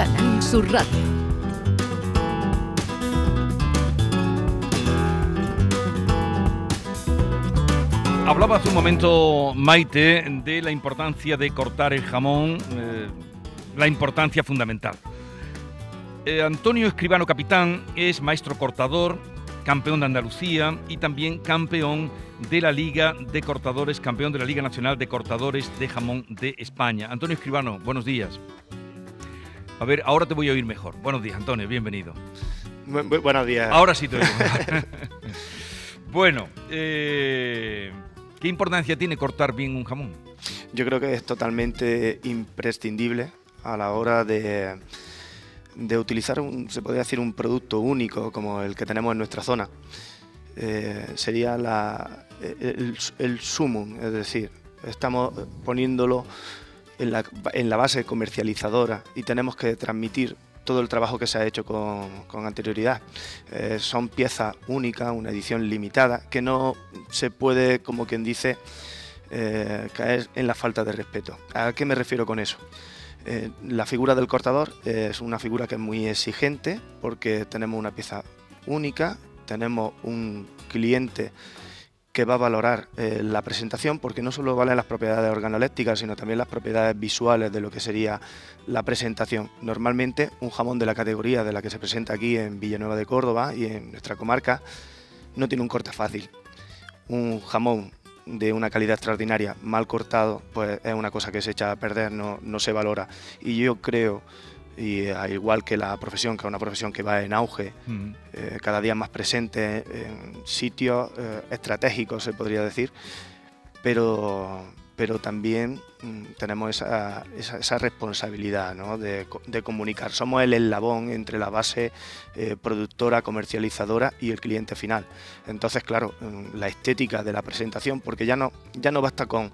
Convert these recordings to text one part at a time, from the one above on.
Canal Radio. Hablaba hace un momento Maite de la importancia de cortar el jamón, eh, la importancia fundamental. Eh, Antonio Escribano Capitán es maestro cortador, campeón de Andalucía y también campeón de la Liga de Cortadores, campeón de la Liga Nacional de Cortadores de Jamón de España. Antonio Escribano, buenos días. A ver, ahora te voy a oír mejor. Buenos días, Antonio, bienvenido. buenos días. Ahora sí te oigo. bueno, eh, ¿Qué importancia tiene cortar bien un jamón? Yo creo que es totalmente imprescindible a la hora de, de utilizar, un, se podría decir, un producto único como el que tenemos en nuestra zona. Eh, sería la, el, el sumum, es decir, estamos poniéndolo en la, base comercializadora y tenemos que transmitir todo el trabajo que se ha hecho con, anterioridad. Eh, son piezas únicas, una edición limitada, que no se puede, como quien dice, eh, caer en la falta de respeto. ¿A qué me refiero con eso? Eh, la figura del cortador es una figura que es muy exigente porque tenemos una pieza única, tenemos un cliente que va a valorar eh, la presentación porque no solo valen las propiedades organolépticas, sino también las propiedades visuales de lo que sería la presentación. Normalmente un jamón de la categoría de la que se presenta aquí en Villanueva de Córdoba y en nuestra comarca no tiene un corte fácil. Un jamón de una calidad extraordinaria mal cortado pues es una cosa que se echa a perder, no, no se valora. Y yo creo y al igual que la profesión, que es una profesión que va en auge, mm. eh, cada día más presente en sitios eh, estratégicos, se podría decir, pero, pero también mm, tenemos esa, esa, responsabilidad de, de, comunicar. Somos el eslabón entre la base eh, productora, comercializadora y el cliente final. Entonces, claro, mm, la estética de la presentación, porque ya no, ya no basta con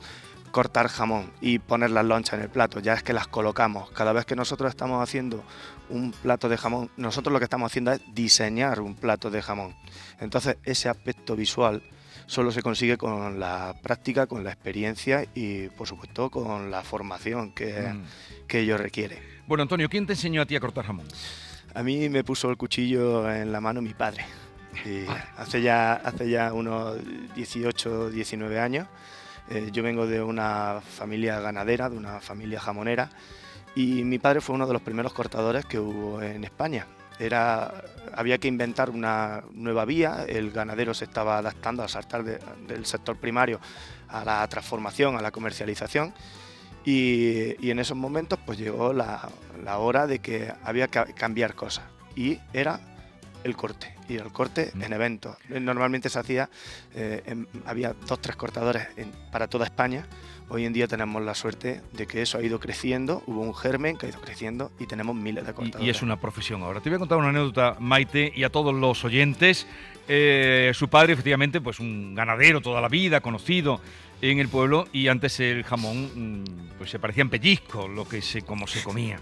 cortar jamón y poner las lonchas en el plato, ya es que las colocamos. Cada vez que nosotros estamos haciendo un plato de jamón, nosotros lo que estamos haciendo es diseñar un plato de jamón. Entonces ese aspecto visual solo se consigue con la práctica, con la experiencia y por supuesto con la formación que, mm. que ello requiere. Bueno, Antonio, ¿quién te enseñó a ti a cortar jamón? A mí me puso el cuchillo en la mano mi padre. hace, ya, hace ya unos 18, 19 años eh, yo vengo de una familia ganadera, de una familia jamonera, y mi padre fue uno de los primeros cortadores que hubo en España. Era, había que inventar una nueva vía, el ganadero se estaba adaptando al saltar del sector primario a la transformación, a la comercialización, y, en esos momentos pues llegó la, la hora de que había que cambiar cosas, y era el corte y el corte en eventos. Normalmente se hacía, eh, había dos, tres cortadores para toda España. Hoy en día tenemos la suerte de que eso ha ido creciendo, hubo un germen que ha ido creciendo y tenemos miles de cortadores. Y, es una profesión ahora. Te voy a contar una anécdota, Maite, y a todos los oyentes. Eh, su padre, efectivamente, pues un ganadero toda la vida, conocido en el pueblo, y antes el jamón mm, pues se parecía en pellizco, lo que se, como se comía.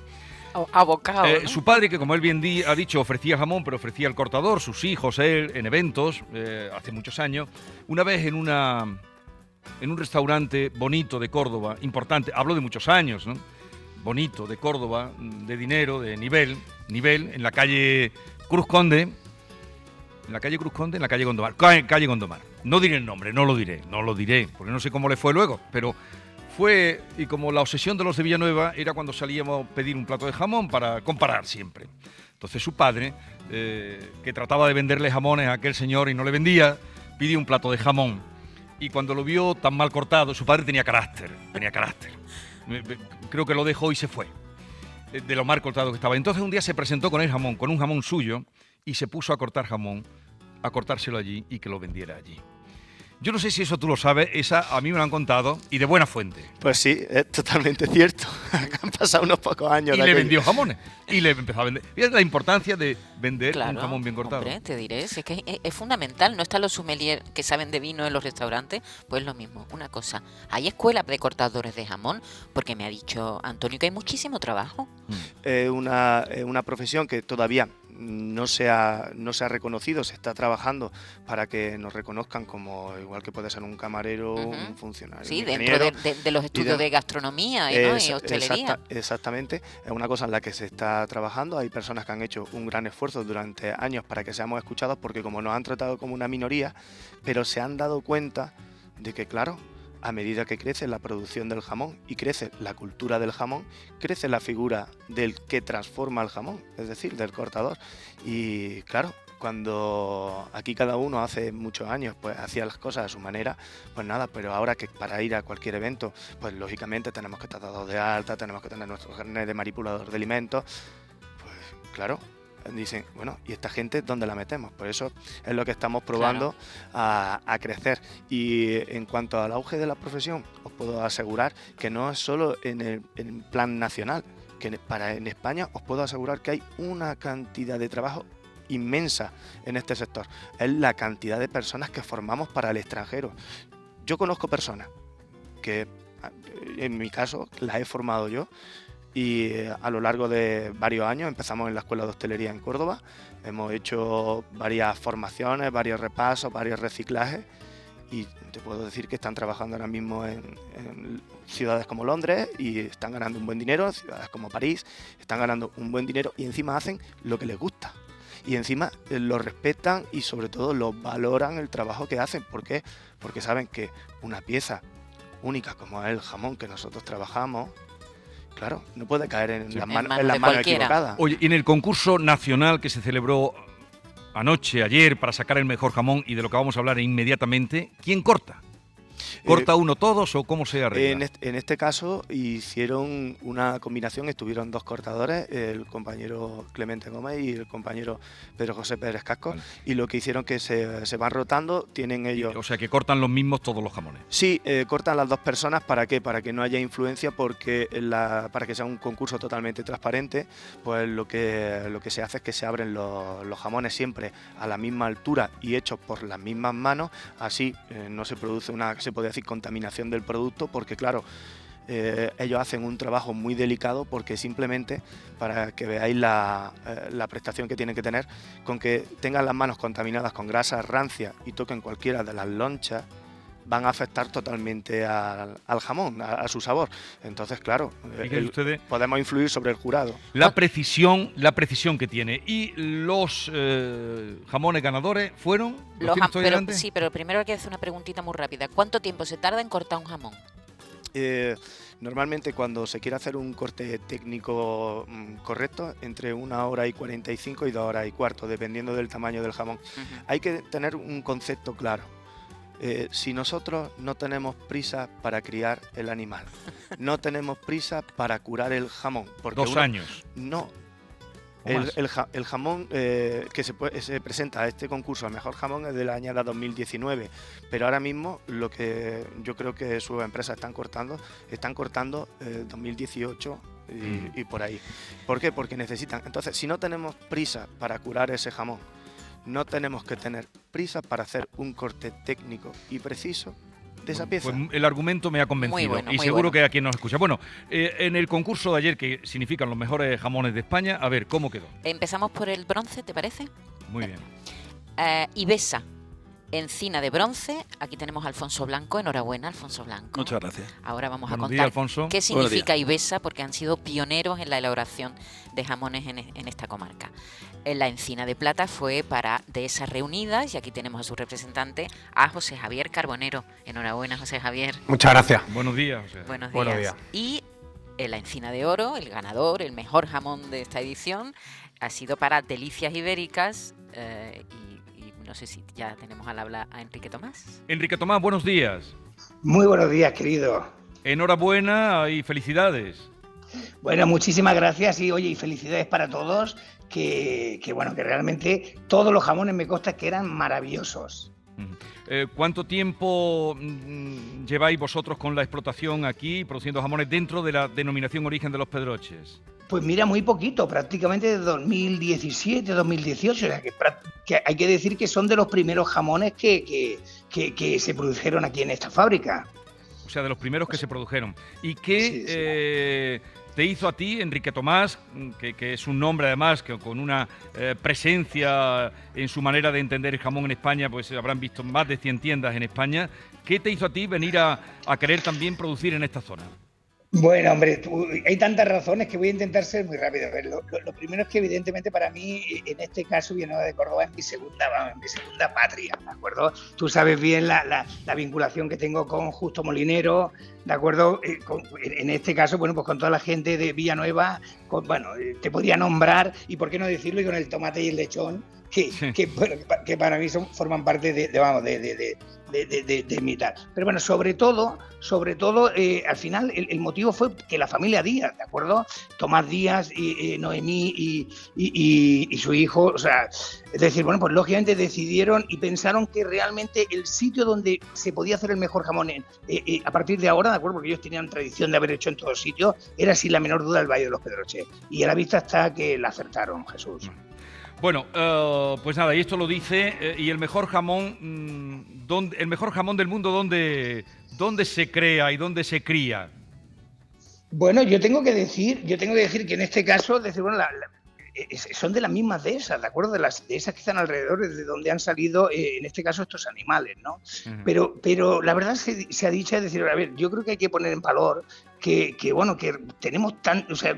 Abocado. Eh, su padre, que como él bien ha dicho, ofrecía jamón, pero ofrecía el cortador, sus hijos, él, en eventos, eh, hace muchos años. Una vez en, una, en un restaurante bonito de Córdoba, importante, hablo de muchos años, ¿no? Bonito, de Córdoba, de dinero, de nivel, nivel, en la calle Cruz Conde, en la calle Cruz Conde, en la calle Gondomar, calle Gondomar. No diré el nombre, no lo diré, no lo diré, porque no sé cómo le fue luego, pero fue, y como la obsesión de los de Villanueva era cuando salíamos a pedir un plato de jamón para comparar siempre. Entonces su padre, eh, que trataba de venderle jamones a aquel señor y no le vendía, pidió un plato de jamón. Y cuando lo vio tan mal cortado, su padre tenía carácter, tenía carácter. Creo que lo dejó y se fue, eh, de lo mal cortado que estaba. Entonces un día se presentó con el jamón, con un jamón suyo, y se puso a cortar jamón, a cortárselo allí y que lo vendiera allí. Yo no sé si eso tú lo sabes, esa a mí me lo han contado y de buena fuente. Pues sí, es totalmente cierto. han pasado unos pocos años. Y le vendió jamones. Y le empezó a vender. Fíjate la importancia de vender un jamón bien cortado. Hombre, te diré, es que es, fundamental. No están los sommeliers que saben de vino en los restaurantes. Pues lo mismo, una cosa. Hay escuelas de cortadores de jamón, porque me ha dicho Antonio que hay muchísimo trabajo. Es una, una profesión que todavía no se, ha, no se ha reconocido, se está trabajando para que nos reconozcan como igual que puede ser un camarero, Ujú. un funcionario. Sí, un dentro de, de- de los estudios de- de gastronomía y, ¿no? y hostelería. exacta- exactamente, es una cosa en la que se está trabajando. Hay personas que han hecho un gran esfuerzo durante años para que seamos escuchados, porque como nos han tratado como una minoría, pero se han dado cuenta de que, claro, a medida que crece la producción del jamón y crece la cultura del jamón, crece la figura del que transforma el jamón, es decir, del cortador. Y claro, cuando aquí cada uno hace muchos años pues hacía las cosas a su manera, pues nada, pero ahora que para ir a cualquier evento, pues lógicamente tenemos que estar dados de alta, tenemos que tener nuestro carnet de manipulador de alimentos, pues claro, dicen, bueno, ¿y esta gente dónde la metemos? Por eso es lo que estamos probando a, a crecer. Y en cuanto al auge de la profesión, os puedo asegurar que no es solo en el en plan nacional, que en- para en España os puedo asegurar que hay una cantidad de trabajo inmensa en este sector. Es la cantidad de personas que formamos para el extranjero. Yo conozco personas que, en mi caso, las he formado yo y eh, a lo largo de varios años empezamos en la Escuela de Hostelería en Córdoba, hemos hecho varias formaciones, varios repasos, varios reciclajes y te puedo decir que están trabajando ahora mismo en, ciudades como Londres y están ganando un buen dinero, ciudades como París están ganando un buen dinero y encima hacen lo que les gusta. Y encima eh, lo respetan y sobre todo lo valoran el trabajo que hacen. ¿Por qué? Porque saben que una pieza única como es el jamón que nosotros trabajamos, claro, no puede caer en, Sí. de manos cualquiera. equivocadas. Oye, y en el concurso nacional que se celebró anoche, ayer, para sacar el mejor jamón y de lo que vamos a hablar inmediatamente, ¿quién corta? ¿Corta uno todos o cómo se arregla? Eh, En este, en este caso hicieron una combinación, estuvieron dos cortadores, el compañero Clemente Gómez y el compañero Pedro José Pérez Casco, Vale. y lo que hicieron que se, se van rotando, tienen ellos... O sea, que cortan los mismos todos los jamones. Sí, eh, cortan las dos personas, ¿para qué? Para que no haya influencia, porque la- para que sea un concurso totalmente transparente, pues lo que, lo que se hace es que se abren los, los jamones siempre a la misma altura y hechos por las mismas manos, así eh, no se produce una, se puede decir, contaminación del producto, porque claro, eh, ellos hacen un trabajo muy delicado porque simplemente para que veáis la, eh, la prestación que tienen que tener, con que tengan las manos contaminadas con grasa rancia y toquen cualquiera de las lonchas, van a afectar totalmente al, al jamón, a, a su sabor. Entonces, claro, el- ustedes podemos influir sobre el jurado. la precisión, la precisión que tiene. Y los eh, jamones ganadores fueron. ¿Los Los pero, sí, pero primero hay que hacer una preguntita muy rápida. ¿Cuánto tiempo se tarda en cortar un jamón? Eh, normalmente cuando se quiere hacer un corte técnico mm, correcto, entre una hora y 45 y dos horas y cuarto, dependiendo del tamaño del jamón. Hay que tener un concepto claro. Eh, si nosotros no tenemos prisa para criar el animal, no tenemos prisa para curar el jamón, porque Dos uno- años. No. ¿O El, más? el ja- el jamón eh, que se, se presenta a este concurso, el mejor jamón, es de la añada 2019. Pero ahora mismo lo que yo creo que sus empresas están cortando, están cortando eh, 2018 y, Mm. y por ahí. ¿Por qué? Porque necesitan. Entonces, si no tenemos prisa para curar ese jamón, no tenemos que tener prisa para hacer un corte técnico y preciso de esa pieza. Pues el argumento me ha convencido bueno, y seguro bueno. que a quien nos escucha. Bueno, eh, en el concurso de ayer, que significan los mejores jamones de España, a ver, ¿cómo quedó? Empezamos por el bronce, ¿te parece? Muy bien. Eh, Ibesa, encina de bronce. Aquí tenemos a Alfonso Blanco. Enhorabuena, Alfonso Blanco. Muchas gracias. Ahora vamos Buenos a días, contar Alfonso. qué significa Ibesa, porque han sido pioneros en la elaboración de jamones en, e- en esta comarca. Eh, La encina de plata fue para Dehesas Reunidas y aquí tenemos a su representante, a José Javier Carbonero. Enhorabuena, José Javier. Muchas gracias. Buenos días. José. Buenos días. Buenos días. Y eh, la encina de oro, el ganador, el mejor jamón de esta edición, ha sido para Delicias Ibéricas. eh, y no sé si ya tenemos al habla a Enrique Tomás. Enrique Tomás, buenos días. Muy buenos días, querido. Enhorabuena y felicidades. Bueno, muchísimas gracias y oye, y felicidades para todos, que, que, bueno, que realmente todos los jamones me consta que eran maravillosos. Eh, ¿Cuánto tiempo mm, lleváis vosotros con la explotación aquí, produciendo jamones dentro de la denominación origen de los Pedroches? Pues mira, muy poquito, prácticamente de 2017, 2018, o sea que, hay que decir que son de los primeros jamones que, que- que- que se produjeron aquí en esta fábrica. O sea, de los primeros que se produjeron. ¿Y qué Sí, sí. eh, te hizo a ti, Enrique Tomás, que, es un nombre además que con una eh, presencia en su manera de entender el jamón en España, pues habrán visto más de 100 tiendas en España. ¿Qué te hizo a ti venir a querer también producir en esta zona? Bueno, hombre, hay tantas razones que voy a intentar ser muy rápido. lo, primero es que evidentemente para mí, en este caso, Villanueva de Córdoba es mi segunda, mi segunda patria, ¿de acuerdo? Tú sabes bien la, vinculación que tengo con Justo Molinero, ¿de acuerdo? Eh, en este caso, bueno, pues con toda la gente de Villanueva, bueno, eh, te podría nombrar, y por qué no decirlo, y con el tomate y el lechón, que, que, para mí son, forman parte de, vamos, de, de, de, mi tal. Pero bueno, sobre todo, sobre todo, eh, al final el, motivo fue que la familia Díaz, ¿de acuerdo? Tomás Díaz, y, Noemí y, y, su hijo, o sea, es decir, bueno, pues lógicamente decidieron y pensaron que realmente el sitio donde se podía hacer el mejor jamón eh, eh, a partir de ahora, ¿de acuerdo? Porque ellos tenían tradición de haber hecho en todos sitios, era sin la menor duda el Valle de los Pedroches. Y a la vista está que la acertaron, Jesús. Bueno, eh, pues nada, y esto lo dice, eh, y el mejor jamón, mm, el mejor jamón del mundo, ¿dónde, ¿dónde se crea y dónde se cría? Bueno, yo tengo que decir, yo tengo que decir que en este caso, decir, bueno, son de las mismas dehesas, ¿de acuerdo? De las de esas que están alrededor, de donde han salido, eh, en este caso, estos animales, ¿no? pero, pero la verdad se, se ha dicho, es decir, a ver, yo creo que hay que poner en valor que, que bueno, que tenemos tan, o sea,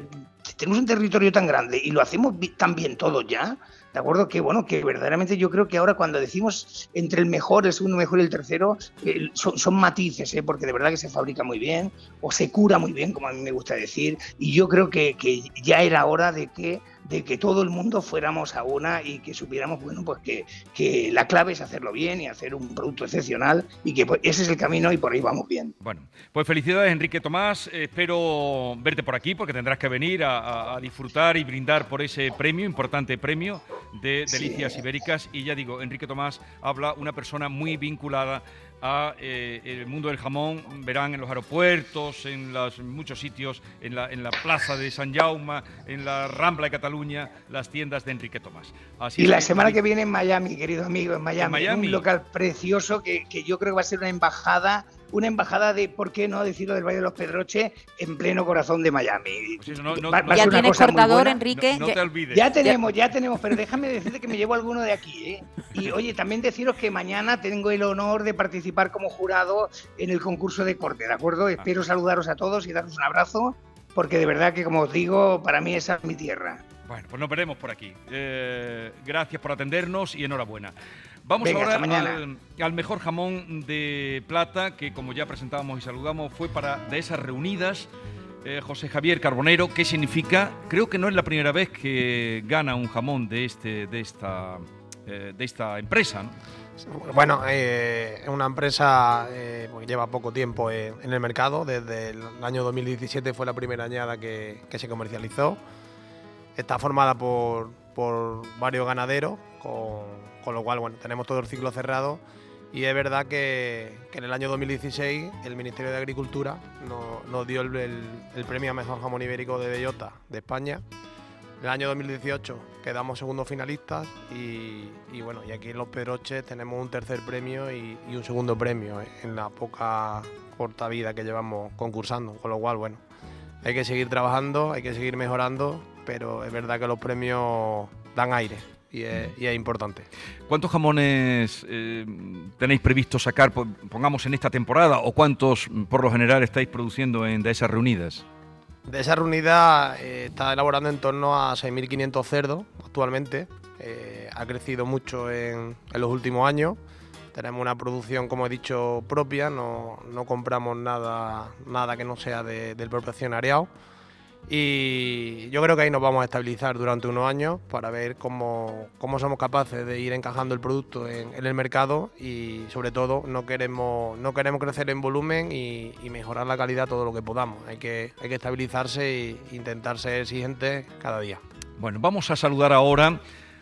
tenemos un territorio tan grande y lo hacemos tan bien todos ya, ¿de acuerdo? Que bueno, que verdaderamente yo creo que ahora cuando decimos entre el mejor, el segundo mejor y el tercero, eh, son, matices, ¿eh? porque de verdad que se fabrica muy bien o se cura muy bien, como a mí me gusta decir, y yo creo que, que ya era hora de que de que todo el mundo fuéramos a una y que supiéramos, bueno, pues que, que la clave es hacerlo bien y hacer un producto excepcional y que pues, ese es el camino y por ahí vamos bien. Bueno, pues felicidades Enrique Tomás, espero verte por aquí porque tendrás que venir a, disfrutar y brindar por ese premio, importante premio de Delicias Ibéricas. Y ya digo, Enrique Tomás habla una persona muy vinculada a eh, el mundo del jamón, verán en los aeropuertos, en, los, muchos sitios, en la, en la, plaza de San Jaume, en la Rambla de Cataluña, las tiendas de Enrique Tomás. y la semana que viene en Miami, querido amigo, en Miami, un local precioso que, que yo creo que va a ser una embajada una embajada de, ¿por qué no decirlo del Valle de los Pedroches en pleno corazón de Miami? Pues ya tienes cortador, Enrique. No, te olvides. Ya tenemos, ya tenemos, pero déjame decirte que me llevo alguno de aquí. ¿eh? Y oye, también deciros que mañana tengo el honor de participar como jurado en el concurso de corte, ¿de acuerdo? Ah. Espero saludaros a todos y daros un abrazo, porque de verdad que, como os digo, para mí esa es mi tierra. Bueno, pues nos veremos por aquí. Eh, gracias por atendernos y enhorabuena. Vamos ahora al, mejor jamón de plata, que como ya presentábamos y saludamos, fue para de esas reunidas. Eh, José Javier Carbonero, ¿qué significa? Creo que no es la primera vez que gana un jamón de, este, de, esta, eh, de esta empresa. Bueno, eh, es una empresa que lleva poco tiempo en el mercado. Desde el año 2017 fue la primera añada que, que se comercializó. Está formada por, por varios ganaderos con lo cual, bueno, tenemos todo el ciclo cerrado y es verdad que, en el año 2016 el Ministerio de Agricultura nos, dio el, premio a Mejor Jamón Ibérico de Bellota de España. En el año 2018 quedamos segundos finalistas y, bueno, y aquí en Los Pedroches tenemos un tercer premio y, un segundo premio eh, en la poca corta vida que llevamos concursando, con lo cual, bueno, hay que seguir trabajando, hay que seguir mejorando, pero es verdad que los premios dan aire y es, importante. ¿Cuántos jamones eh, tenéis previsto sacar, pongamos, en esta temporada o cuántos por lo general estáis produciendo en, de esas reunidas? De esas reunidas eh, está elaborando en torno a 6.500 cerdos actualmente. Eh, ha crecido mucho en, los últimos años. Tenemos una producción, como he dicho, propia. No, compramos nada, nada que no sea del propio accionariado y yo creo que ahí nos vamos a estabilizar durante unos años para ver cómo, cómo somos capaces de ir encajando el producto en, el mercado y sobre todo no queremos, no queremos crecer en volumen y, mejorar la calidad todo lo que podamos. Hay que, hay que estabilizarse e intentar ser exigentes cada día. Bueno, vamos a saludar ahora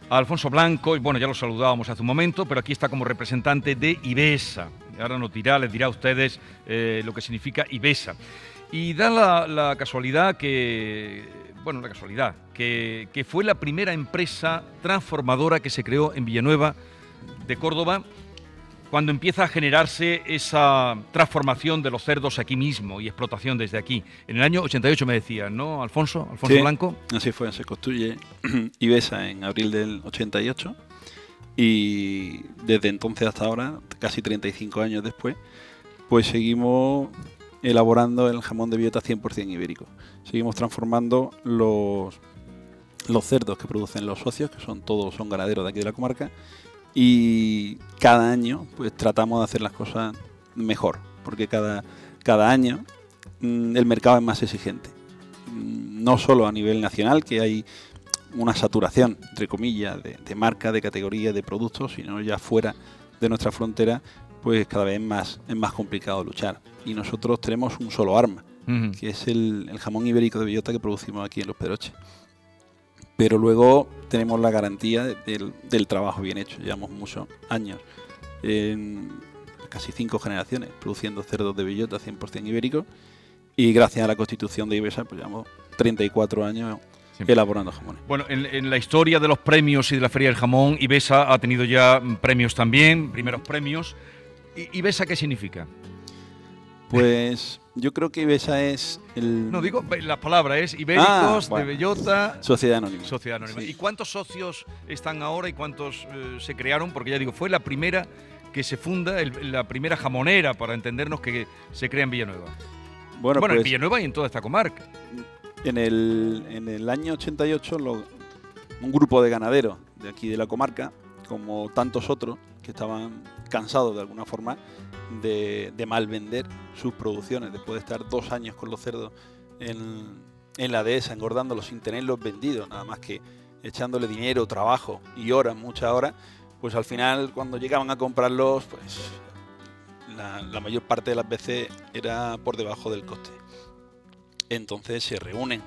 a Alfonso Blanco, y bueno, ya lo saludábamos hace un momento, pero aquí está como representante de IBESA. Ahora nos dirá, les dirá a ustedes eh, lo que significa IBESA. Y da la, casualidad que, bueno, la casualidad, que, fue la primera empresa transformadora que se creó en Villanueva de Córdoba cuando empieza a generarse esa transformación de los cerdos aquí mismo y explotación desde aquí. En el año 88 me decían, ¿no, Alfonso? Alfonso Sí. Blanco. Así fue, se construye Ibesa en abril del 88 y desde entonces hasta ahora, casi 35 años después, pues seguimos elaborando el jamón de bellota 100% ibérico. Seguimos transformando los, los cerdos que producen los socios, que son todos son ganaderos de aquí de la comarca, y cada año pues tratamos de hacer las cosas mejor, porque cada, cada año mm, el mercado es más exigente. Mm, No solo a nivel nacional, que hay una saturación, entre comillas, de, de marca, de categoría, de productos, sino ya fuera de nuestra frontera, pues cada vez más, es más complicado luchar. Y nosotros tenemos un solo arma, que es el, el jamón ibérico de bellota que producimos aquí en Los Pedroches. Pero luego tenemos la garantía de- del, del trabajo bien hecho. Llevamos muchos años, en casi cinco generaciones, produciendo cerdos de bellota 100% ibérico. Y gracias a la constitución de Ibesa, pues llevamos 34 años elaborando jamones. Bueno, en, en la historia de los premios y de la Feria del Jamón, Ibesa ha tenido ya premios también, primeros premios. ¿Y Ibesa qué significa? Pues yo creo que Ibesa es el No, digo, la palabra es ibéricos, Ah, bueno. de bellota, Sociedad Anónima. sociedad anónima. Sí. ¿Y cuántos socios están ahora y cuántos eh, se crearon? Porque ya digo, fue la primera que se funda, el- la primera jamonera, para entendernos, que se crea en Villanueva. Bueno, Bueno, en pues Villanueva y en toda esta comarca. en el, en el año 88 lo- un grupo de ganaderos de aquí de la comarca, como tantos otros, que estaban cansados de alguna forma de, de mal vender sus producciones, después de estar dos años con los cerdos en, la dehesa, engordándolos sin tenerlos vendidos, nada más que echándole dinero, trabajo y horas, muchas horas, pues al final cuando llegaban a comprarlos, pues la, la mayor parte de las veces era por debajo del coste. Entonces se reúnen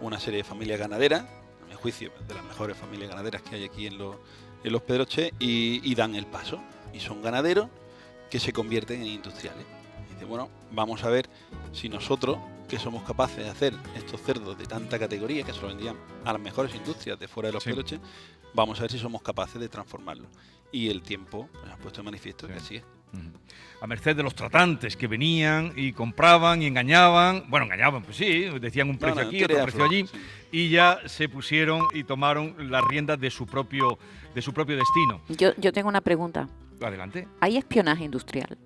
una serie de familias ganaderas, a mi juicio, de las mejores familias ganaderas que hay aquí en los, los Pedroches, y, y dan el paso. Y son ganaderos que se convierten en industriales. Y dice, bueno, vamos a ver si nosotros, que somos capaces de hacer estos cerdos de tanta categoría, que se lo vendían a las mejores industrias de fuera de los Sí. Pedroches, vamos a ver si somos capaces de transformarlo. Y el tiempo pues, ha puesto de manifiesto Sí. que así es. A merced de los tratantes que venían y compraban y engañaban. Bueno, engañaban, pues sí, decían un precio No, no, aquí, otro precio allí. sí. Y ya se pusieron y tomaron las riendas de su propio, de su propio destino. Yo, yo tengo una pregunta. Adelante. ¿Hay espionaje industrial?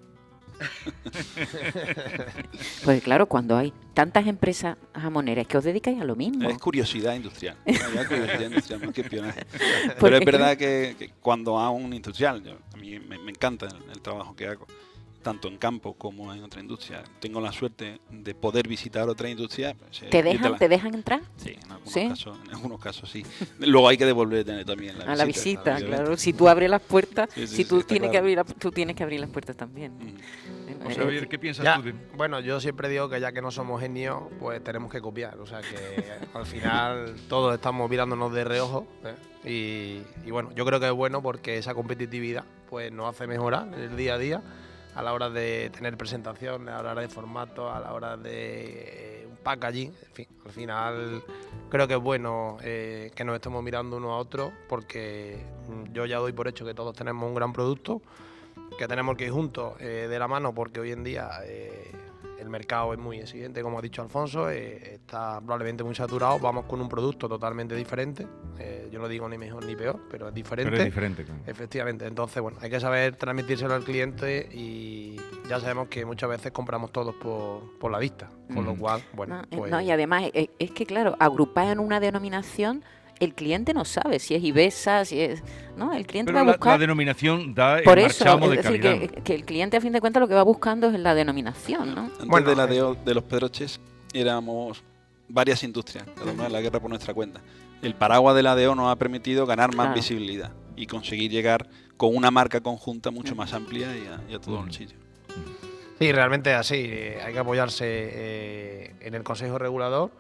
pues claro, cuando hay tantas empresas jamoneras que os dedicáis a lo mismo. Es curiosidad industrial. Bueno, ya curiosidad industrial, más que espionaje. Pero es verdad que, que cuando hago un industrial, yo- a mí me, me encanta el, el trabajo que hago, tanto en campo como en otra industria. Tengo la suerte de poder visitar otra industria. pues, eh, ¿Te dejan, la- te dejan entrar? Sí, en algunos, ¿Sí? Casos, en algunos casos sí. Luego hay que devolver también la a la visita, visita, obviamente. claro. Si tú abres las puertas, Sí, sí, si tú tienes que claro. abrir, la- tú tienes que abrir las puertas también. Mm. José Eh, Javier, ¿qué piensas Ya, tú de- bueno, yo siempre digo que ya que no somos genios, pues tenemos que copiar. O sea que al final todos estamos mirándonos de reojo. ¿eh? Y, y bueno, yo creo que es bueno porque esa competitividad pues nos hace mejorar en el día a día a la hora de tener presentaciones, a la hora de formato, a la hora de eh, un packaging. En fin, al final creo que es bueno eh, que nos estemos mirando uno a otro porque mm, yo ya doy por hecho que todos tenemos un gran producto que tenemos que ir juntos eh, de la mano porque hoy en día el mercado es muy exigente, como ha dicho Alfonso, eh, está probablemente muy saturado, vamos con un producto totalmente diferente, eh, yo no digo ni mejor ni peor, pero es diferente. Pero es diferente. claro. Efectivamente, entonces bueno, hay que saber transmitírselo al cliente y ya sabemos que muchas veces compramos todos por, por la vista, con lo cual, bueno, No, eh, pues, no, y además es, es que, claro, agrupar en una denominación, el cliente no sabe si es Ibesa, si es. ¿No? El cliente Pero va a buscar. la denominación da el por eso, marchamo es de decir, calidad. que, que el cliente a fin de cuentas lo que va buscando es la denominación, ¿no? Antes Bueno, de la de, de los Pedroches éramos varias industrias, cada una en la guerra por nuestra cuenta. El paraguas de la DO nos ha permitido ganar más Claro. visibilidad y conseguir llegar con una marca conjunta mucho más amplia y a, y a todos Ujú. los sitios. Sí, realmente es así. eh, hay que apoyarse eh, en el Consejo Regulador,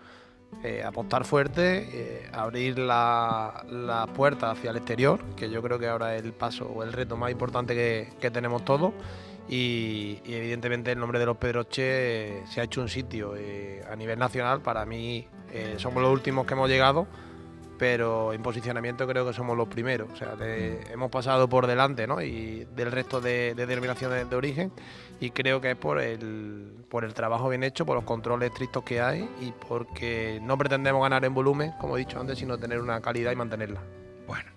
eh, apostar fuerte, eh, abrir la, la puerta hacia el exterior, que yo creo que ahora es el paso o el reto más importante que, tenemos todos. Y, evidentemente el nombre de los Pedroches eh, se ha hecho un sitio a nivel nacional. Para mí somos los últimos que hemos llegado, pero en posicionamiento creo que somos los primeros. O sea, hemos pasado por delante ¿no? y del resto de, denominaciones de origen y creo que es por el, por el trabajo bien hecho, por los controles estrictos que hay y porque no pretendemos ganar en volumen, como he dicho antes, sino tener una calidad y mantenerla. Bueno.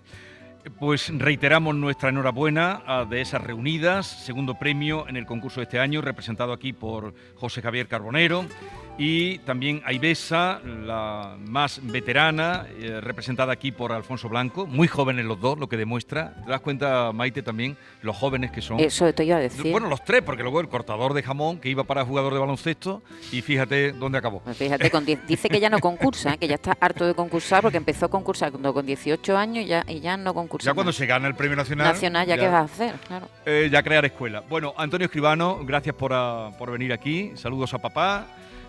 Pues reiteramos nuestra enhorabuena de esas reunidas, segundo premio en el concurso de este año, representado aquí por José Javier Carbonero y también Aibesa, la más veterana, eh, representada aquí por Alfonso Blanco, muy jóvenes los dos, lo que demuestra, te das cuenta, Maite, también, los jóvenes que son. Eso te iba a decir. Bueno, los tres, porque luego el cortador de jamón, que iba para jugador de baloncesto, y fíjate dónde acabó. Pues fíjate, dice que ya no concursa, ¿eh? que ya está harto de concursar, porque empezó a concursar con 18 años y ya, y ya no concursa. Ya cuando se gana el premio nacional. Nacional, ¿ya, qué vas a hacer? Claro. Eh, ya crear escuela. Bueno, Antonio Escribano, gracias por, ah, por venir aquí. Saludos a papá.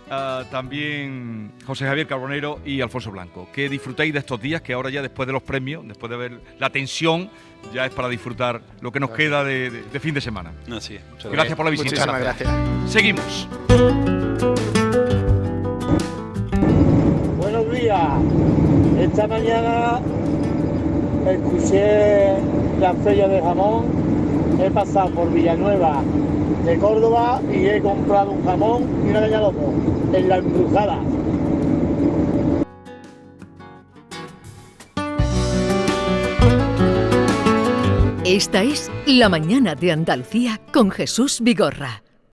Ah, también José Javier Carbonero y Alfonso Blanco. Que disfrutéis de estos días, que ahora ya después de los premios, después de ver la tensión, ya es para disfrutar lo que nos queda de, fin de semana. gracias. gracias por la visita. Muchísimas gracias. Seguimos. Buenos días. Esta mañana escuché la feria de jamón. He pasado por Villanueva de Córdoba y he comprado un jamón y una caña loco en la embrujada. Esta es La Mañana de Andalucía con Jesús Vigorra.